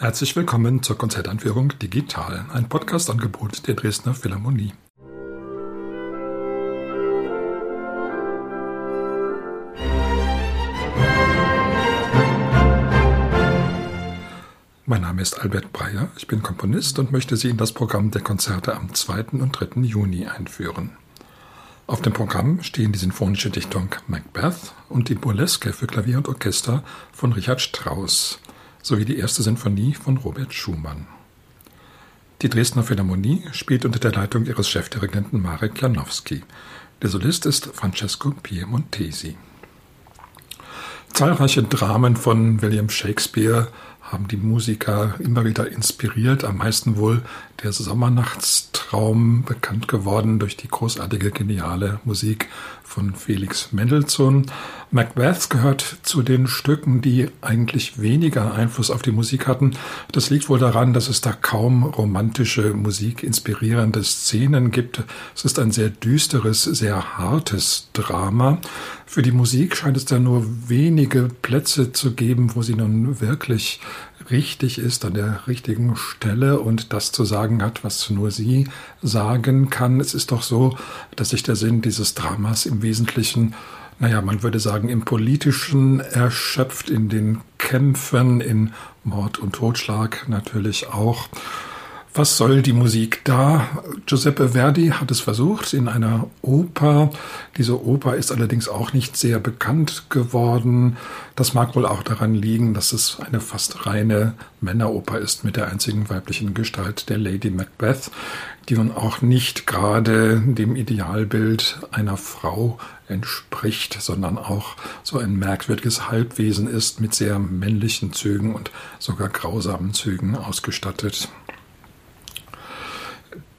Herzlich willkommen zur Konzertanführung Digital, ein Podcast-Angebot der Dresdner Philharmonie. Mein Name ist Albert Breyer, ich bin Komponist und möchte Sie in das Programm der Konzerte am 2. und 3. Juni einführen. Auf dem Programm stehen die sinfonische Dichtung Macbeth und die Burleske für Klavier und Orchester von Richard Strauss sowie die erste Sinfonie von Robert Schumann. Die Dresdner Philharmonie spielt unter der Leitung ihres Chefdirigenten Marek Janowski. Der Solist ist Francesco Piemontesi. Zahlreiche Dramen von William Shakespeare haben die Musiker immer wieder inspiriert. Am meisten wohl der Sommernachtstraum, bekannt geworden durch die großartige, geniale Musik von Felix Mendelssohn. Macbeth gehört zu den Stücken, die eigentlich weniger Einfluss auf die Musik hatten. Das liegt wohl daran, dass es da kaum romantische Musik inspirierende Szenen gibt. Es ist ein sehr düsteres, sehr hartes Drama. Für die Musik scheint es da nur wenige Plätze zu geben, wo sie nun wirklich richtig ist, an der richtigen Stelle und das zu sagen hat, was nur sie sagen kann. Es ist doch so, dass sich der Sinn dieses Dramas im Wesentlichen naja, man würde sagen, im Politischen erschöpft, in den Kämpfen, in Mord und Totschlag natürlich auch. Was soll die Musik da? Giuseppe Verdi hat es versucht in einer Oper. Diese Oper ist allerdings auch nicht sehr bekannt geworden. Das mag wohl auch daran liegen, dass es eine fast reine Männeroper ist mit der einzigen weiblichen Gestalt der Lady Macbeth, die nun auch nicht gerade dem Idealbild einer Frau entspricht, sondern auch so ein merkwürdiges Halbwesen ist mit sehr männlichen Zügen und sogar grausamen Zügen ausgestattet.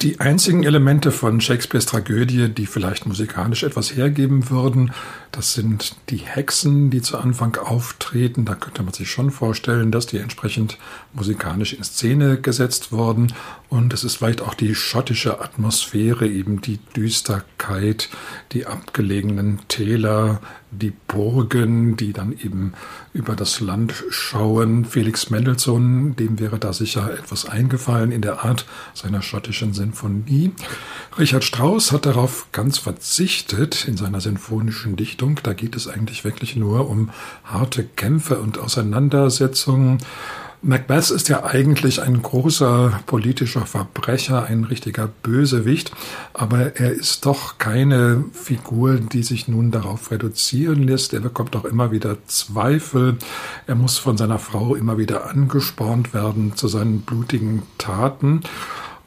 Die einzigen Elemente von Shakespeares Tragödie, die vielleicht musikalisch etwas hergeben würden, das sind die Hexen, die zu Anfang auftreten. Da könnte man sich schon vorstellen, dass die entsprechend musikalisch in Szene gesetzt wurden. Und es ist vielleicht auch die schottische Atmosphäre, eben die Düsterkeit, die abgelegenen Täler, die Burgen, die dann eben über das Land schauen. Felix Mendelssohn, dem wäre da sicher etwas eingefallen in der Art seiner schottischen Sinfonie. Richard Strauss hat darauf ganz verzichtet in seiner sinfonischen Dichtung. Da geht es eigentlich wirklich nur um harte Kämpfe und Auseinandersetzungen. Macbeth ist ja eigentlich ein großer politischer Verbrecher, ein richtiger Bösewicht, aber er ist doch keine Figur, die sich nun darauf reduzieren lässt. Er bekommt auch immer wieder Zweifel. Er muss von seiner Frau immer wieder angespornt werden zu seinen blutigen Taten.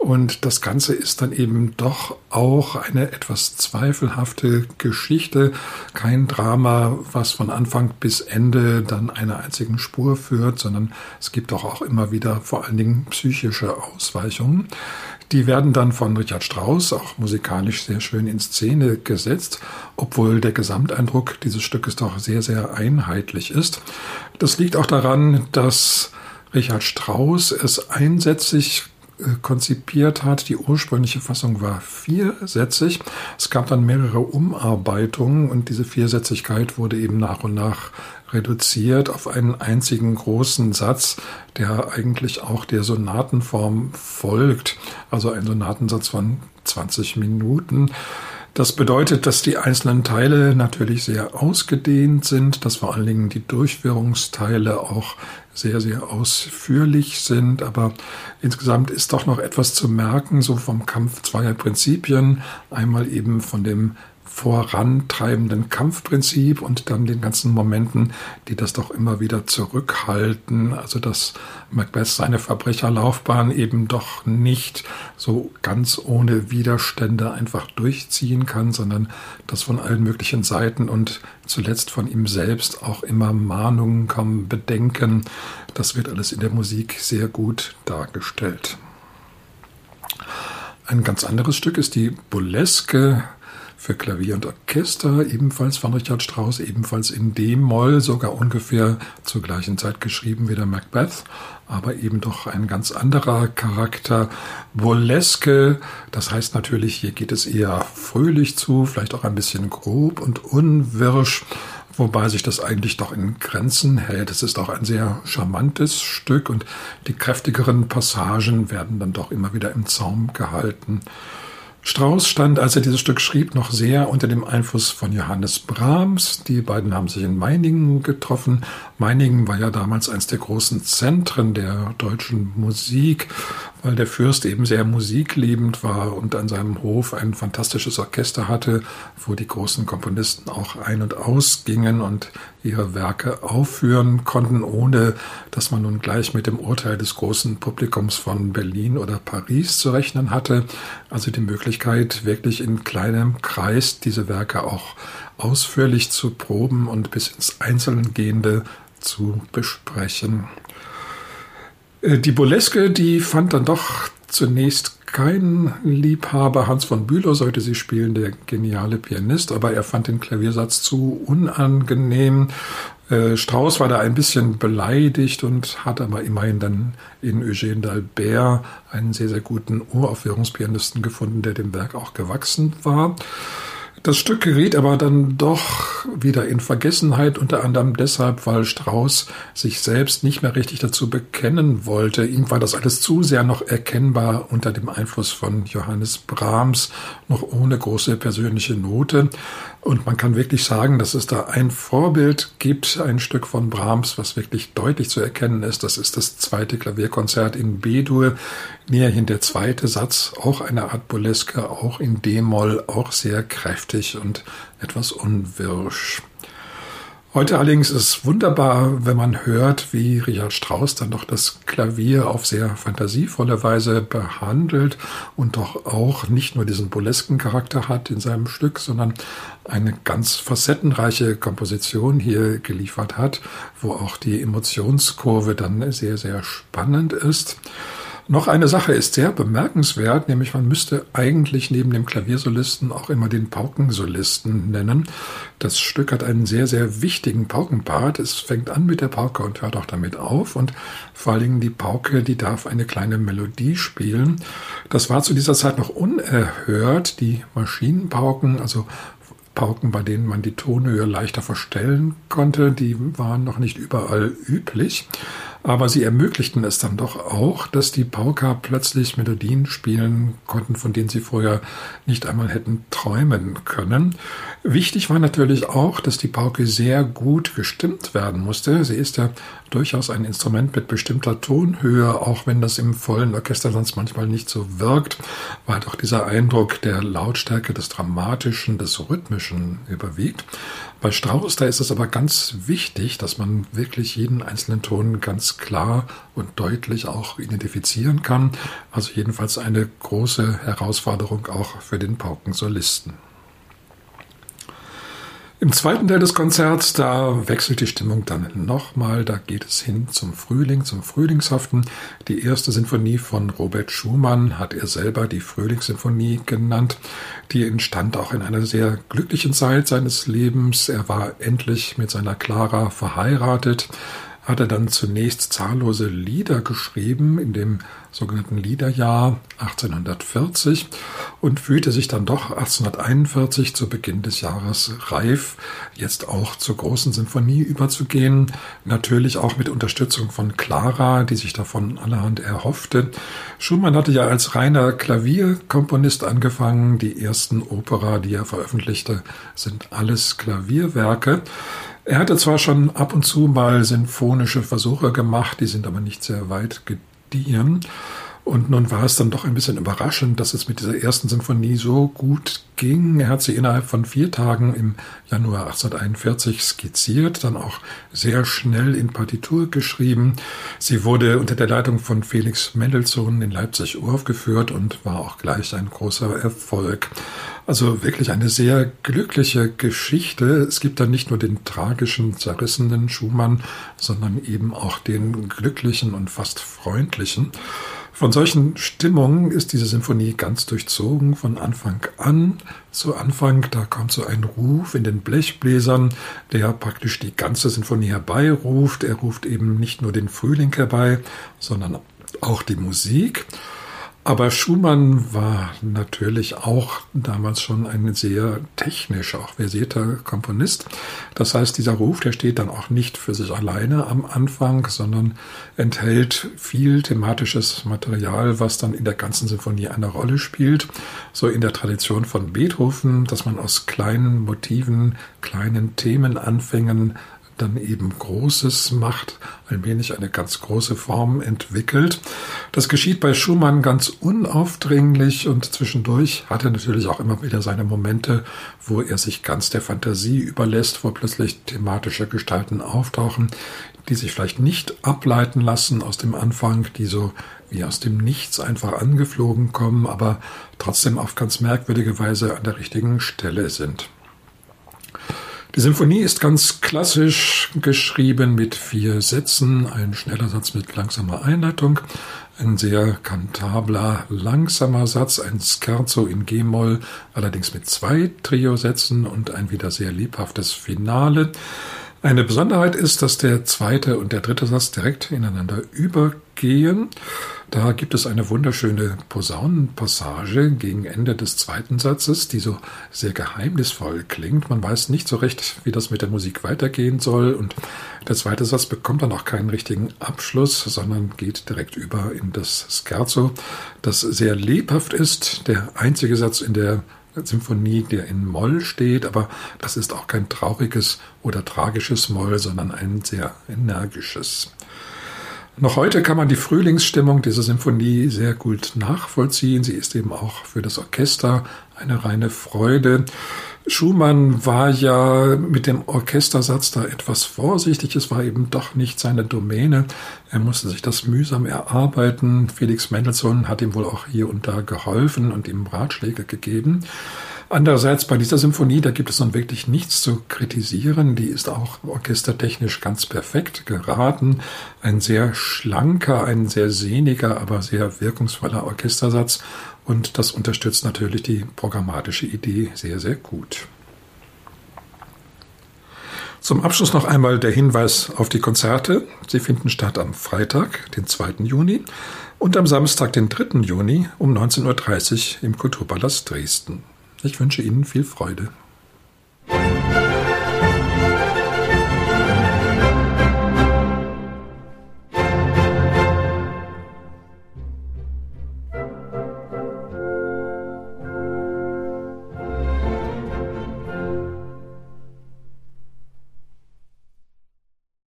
Und das Ganze ist dann eben doch auch eine etwas zweifelhafte Geschichte. Kein Drama, was von Anfang bis Ende dann einer einzigen Spur führt, sondern es gibt auch, auch immer wieder vor allen Dingen psychische Ausweichungen. Die werden dann von Richard Strauss auch musikalisch sehr schön in Szene gesetzt, obwohl der Gesamteindruck dieses Stückes doch sehr, sehr einheitlich ist. Das liegt auch daran, dass Richard Strauss es einsätzlich konzipiert hat. Die ursprüngliche Fassung war viersätzig. Es gab dann mehrere Umarbeitungen und diese Viersätzigkeit wurde eben nach und nach reduziert auf einen einzigen großen Satz, der eigentlich auch der Sonatenform folgt. Also ein Sonatensatz von 20 Minuten. Das bedeutet, dass die einzelnen Teile natürlich sehr ausgedehnt sind, dass vor allen Dingen die Durchführungsteile auch sehr, sehr ausführlich sind. Aber insgesamt ist doch noch etwas zu merken, so vom Kampf zweier Prinzipien. Einmal eben von dem vorantreibenden Kampfprinzip und dann den ganzen Momenten, die das doch immer wieder zurückhalten. Also dass Macbeth seine Verbrecherlaufbahn eben doch nicht so ganz ohne Widerstände einfach durchziehen kann, sondern dass von allen möglichen Seiten und zuletzt von ihm selbst auch immer Mahnungen kommen, Bedenken. Das wird alles in der Musik sehr gut dargestellt. Ein ganz anderes Stück ist die Burleske für Klavier und Orchester, ebenfalls von Richard Strauss, ebenfalls in D-Moll, sogar ungefähr zur gleichen Zeit geschrieben wie der Macbeth, aber eben doch ein ganz anderer Charakter. Burleske, das heißt natürlich, hier geht es eher fröhlich zu, vielleicht auch ein bisschen grob und unwirsch. wobei sich das eigentlich doch in Grenzen hält. Es ist auch ein sehr charmantes Stück und die kräftigeren Passagen werden dann doch immer wieder im Zaum gehalten. Strauss stand, als er dieses Stück schrieb, noch sehr unter dem Einfluss von Johannes Brahms. Die beiden haben sich in Meiningen getroffen. Meiningen war ja damals eines der großen Zentren der deutschen Musik, weil der Fürst eben sehr musikliebend war und an seinem Hof ein fantastisches Orchester hatte, wo die großen Komponisten auch ein- und ausgingen und ihre Werke aufführen konnten, ohne dass man nun gleich mit dem Urteil des großen Publikums von Berlin oder Paris zu rechnen hatte. Also die Möglichkeit, wirklich in kleinem Kreis diese Werke auch ausführlich zu proben und bis ins Einzelngehende zu besprechen. Äh, die Burleske, die fand dann doch zunächst kein Liebhaber. Hans von Bülow sollte sie spielen, der geniale Pianist, aber er fand den Klaviersatz zu unangenehm. Äh, Strauss war da ein bisschen beleidigt und hat aber immerhin dann in Eugène d'Albert einen sehr, sehr guten Uraufführungspianisten gefunden, der dem Werk auch gewachsen war. Das Stück geriet aber dann doch wieder in Vergessenheit, unter anderem deshalb, weil Strauss sich selbst nicht mehr richtig dazu bekennen wollte. Ihm war das alles zu sehr noch erkennbar unter dem Einfluss von Johannes Brahms, noch ohne große persönliche Note. Und man kann wirklich sagen, dass es da ein Vorbild gibt, ein Stück von Brahms, was wirklich deutlich zu erkennen ist. Das ist das zweite Klavierkonzert in B-Dur. Näherhin der zweite Satz, auch eine Art Burleske, auch in D-Moll, auch sehr kräftig und etwas unwirsch. Heute allerdings ist es wunderbar, wenn man hört, wie Richard Strauss dann doch das Klavier auf sehr fantasievolle Weise behandelt und doch auch nicht nur diesen burlesken Charakter hat in seinem Stück, sondern eine ganz facettenreiche Komposition hier geliefert hat, wo auch die Emotionskurve dann sehr, sehr spannend ist. Noch eine Sache ist sehr bemerkenswert, nämlich man müsste eigentlich neben dem Klaviersolisten auch immer den Paukensolisten nennen. Das Stück hat einen sehr, sehr wichtigen Paukenpart. Es fängt an mit der Pauke und hört auch damit auf. Und vor allen Dingen die Pauke, die darf eine kleine Melodie spielen. Das war zu dieser Zeit noch unerhört. Die Maschinenpauken, also Pauken, bei denen man die Tonhöhe leichter verstellen konnte, die waren noch nicht überall üblich. Aber sie ermöglichten es dann doch auch, dass die Pauker plötzlich Melodien spielen konnten, von denen sie vorher nicht einmal hätten träumen können. Wichtig war natürlich auch, dass die Pauke sehr gut gestimmt werden musste. Sie ist ja durchaus ein Instrument mit bestimmter Tonhöhe, auch wenn das im vollen Orchester sonst manchmal nicht so wirkt, weil doch dieser Eindruck der Lautstärke, des Dramatischen, des Rhythmischen überwiegt. Bei Strauss, da ist es aber ganz wichtig, dass man wirklich jeden einzelnen Ton ganz klar und deutlich auch identifizieren kann. Also jedenfalls eine große Herausforderung auch für den Paukensolisten. Im zweiten Teil des Konzerts, da wechselt die Stimmung dann nochmal. Da geht es hin zum Frühling, zum Frühlingshaften. Die erste Sinfonie von Robert Schumann hat er selber die Frühlingssinfonie genannt. Die entstand auch in einer sehr glücklichen Zeit seines Lebens. Er war endlich mit seiner Clara verheiratet hat er dann zunächst zahllose Lieder geschrieben in dem sogenannten Liederjahr 1840 und fühlte sich dann doch 1841 zu Beginn des Jahres reif, jetzt auch zur großen Sinfonie überzugehen. Natürlich auch mit Unterstützung von Clara, die sich davon allerhand erhoffte. Schumann hatte ja als reiner Klavierkomponist angefangen. Die ersten Opera, die er veröffentlichte, sind alles Klavierwerke. Er hatte zwar schon ab und zu mal sinfonische Versuche gemacht, die sind aber nicht sehr weit gediehen. Und nun war es dann doch ein bisschen überraschend, dass es mit dieser ersten Sinfonie so gut ging. Er hat sie innerhalb von vier Tagen im Januar 1841 skizziert, dann auch sehr schnell in Partitur geschrieben. Sie wurde unter der Leitung von Felix Mendelssohn in Leipzig uraufgeführt und war auch gleich ein großer Erfolg. Also wirklich eine sehr glückliche Geschichte. Es gibt da nicht nur den tragischen, zerrissenen Schumann, sondern eben auch den glücklichen und fast freundlichen. Von solchen Stimmungen ist diese Sinfonie ganz durchzogen von Anfang an. Zu Anfang, da kommt so ein Ruf in den Blechbläsern, der praktisch die ganze Sinfonie herbeiruft. Er ruft eben nicht nur den Frühling herbei, sondern auch die Musik. Aber Schumann war natürlich auch damals schon ein sehr technisch, auch versierter Komponist. Das heißt, dieser Ruf, der steht dann auch nicht für sich alleine am Anfang, sondern enthält viel thematisches Material, was dann in der ganzen Sinfonie eine Rolle spielt. So in der Tradition von Beethoven, dass man aus kleinen Motiven, kleinen Themenanfängen dann eben Großes macht, ein wenig eine ganz große Form entwickelt. Das geschieht bei Schumann ganz unaufdringlich und zwischendurch hat er natürlich auch immer wieder seine Momente, wo er sich ganz der Fantasie überlässt, wo plötzlich thematische Gestalten auftauchen, die sich vielleicht nicht ableiten lassen aus dem Anfang, die so wie aus dem Nichts einfach angeflogen kommen, aber trotzdem auf ganz merkwürdige Weise an der richtigen Stelle sind. Die Symphonie ist ganz klassisch geschrieben mit vier Sätzen, ein schneller Satz mit langsamer Einleitung, ein sehr kantabler, langsamer Satz, ein Scherzo in G-Moll, allerdings mit zwei Trio-Sätzen und ein wieder sehr lebhaftes Finale. Eine Besonderheit ist, dass der zweite und der dritte Satz direkt ineinander übergehen. Da gibt es eine wunderschöne Posaunenpassage gegen Ende des zweiten Satzes, die so sehr geheimnisvoll klingt. Man weiß nicht so recht, wie das mit der Musik weitergehen soll. Und der zweite Satz bekommt dann auch keinen richtigen Abschluss, sondern geht direkt über in das Scherzo, das sehr lebhaft ist. Der einzige Satz in der Symphonie, der in Moll steht, aber das ist auch kein trauriges oder tragisches Moll, sondern ein sehr energisches. Noch heute kann man die Frühlingsstimmung dieser Symphonie sehr gut nachvollziehen. Sie ist eben auch für das Orchester eine reine Freude. Schumann war ja mit dem Orchestersatz da etwas vorsichtig. Es war eben doch nicht seine Domäne. Er musste sich das mühsam erarbeiten. Felix Mendelssohn hat ihm wohl auch hier und da geholfen und ihm Ratschläge gegeben. Andererseits bei dieser Symphonie, da gibt es nun wirklich nichts zu kritisieren. Die ist auch orchestertechnisch ganz perfekt geraten. Ein sehr schlanker, ein sehr sehniger, aber sehr wirkungsvoller Orchestersatz. Und das unterstützt natürlich die programmatische Idee sehr, sehr gut. Zum Abschluss noch einmal der Hinweis auf die Konzerte. Sie finden statt am Freitag, den 2. Juni und am Samstag, den 3. Juni um 19.30 Uhr im Kulturpalast Dresden. Ich wünsche Ihnen viel Freude.